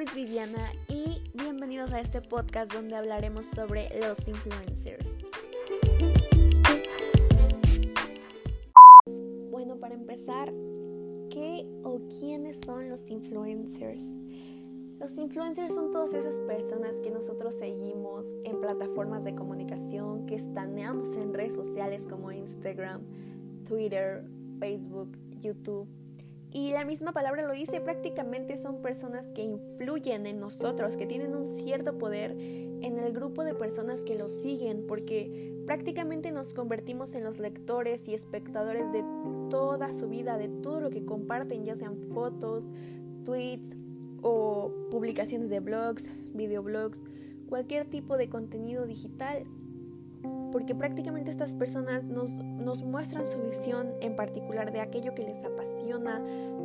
nombre es Viviana y bienvenidos a este podcast donde hablaremos sobre los influencers. Bueno, para empezar, ¿qué o quiénes son los influencers? Los influencers son todas esas personas que nosotros seguimos en plataformas de comunicación, que estaneamos en redes sociales como Instagram, Twitter, Facebook, YouTube y la misma palabra lo dice, prácticamente son personas que influyen en nosotros, que tienen un cierto poder en el grupo de personas que los siguen, porque prácticamente nos convertimos en los lectores y espectadores de toda su vida, de todo lo que comparten, ya sean fotos, tweets o publicaciones de blogs, videoblogs, cualquier tipo de contenido digital porque prácticamente estas personas nos, nos, muestran su visión en particular de aquello que les apasiona,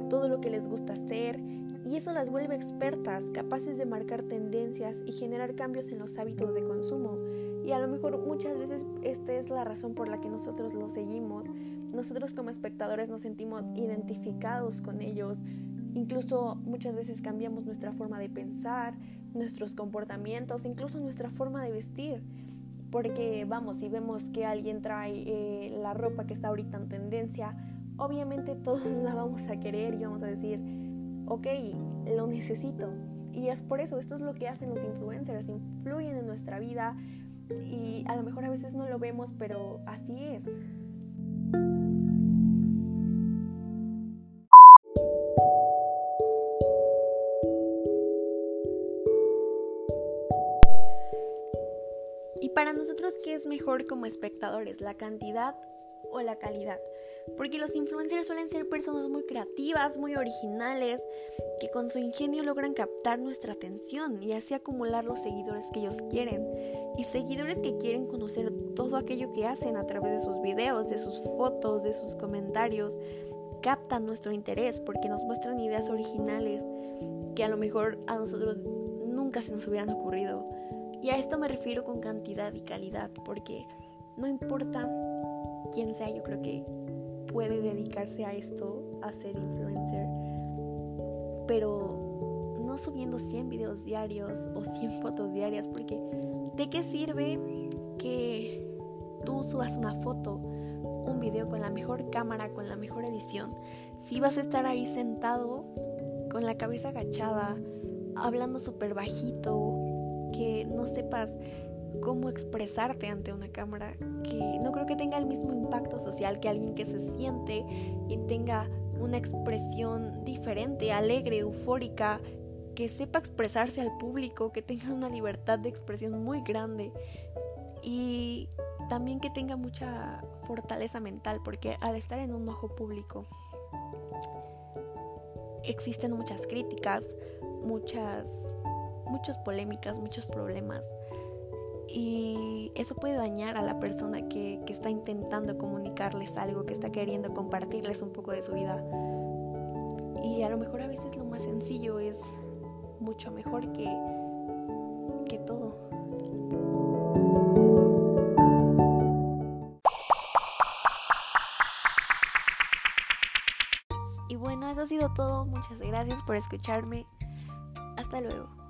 todo lo que les gusta hacer, y eso las vuelve expertas, capaces de marcar tendencias y generar cambios en los hábitos de consumo. Y a lo mejor muchas veces esta es la razón por la que nosotros los seguimos. Nosotros como espectadores nos sentimos identificados con ellos. Incluso muchas veces cambiamos nuestra forma de pensar, nuestros comportamientos, incluso nuestra forma de vestir. Porque vamos, si vemos que alguien trae eh, la ropa que está ahorita en tendencia, obviamente todos la vamos a querer y vamos a decir, ok, lo necesito. Y es por eso, esto es lo que hacen los influencers, influyen en nuestra vida y a lo mejor a veces no lo vemos, pero así es. Y para nosotros, ¿qué es mejor como espectadores? ¿La cantidad o la calidad? Porque los influencers suelen ser personas muy creativas, muy originales, que con su ingenio logran captar nuestra atención y así acumular los seguidores que ellos quieren. Y seguidores que quieren conocer todo aquello que hacen a través de sus videos, de sus fotos, de sus comentarios. Captan nuestro interés porque nos muestran ideas originales que a lo mejor a nosotros nunca se nos hubieran ocurrido. Y a esto me refiero con cantidad y calidad, porque no importa quién sea, yo creo que puede dedicarse a esto, a ser influencer, pero no subiendo 100 videos diarios o 100 fotos diarias, porque ¿de qué sirve que tú subas una foto, un video con la mejor cámara, con la mejor edición, si vas a estar ahí sentado con la cabeza agachada, hablando súper bajito, que no sepas cómo expresarte ante una cámara, que no creo que tenga el mismo impacto social que alguien que se siente y tenga una expresión diferente, alegre, eufórica, que sepa expresarse al público, que tenga una libertad de expresión muy grande y también que tenga mucha fortaleza mental, porque al estar en un ojo público existen muchas críticas, muchas muchas polémicas, muchos problemas. Y eso puede dañar a la persona que, que está intentando comunicarles algo, que está queriendo compartirles un poco de su vida. Y a lo mejor a veces lo más sencillo es mucho mejor que, que todo. Y bueno, eso ha sido todo. Muchas gracias por escucharme. Hasta luego.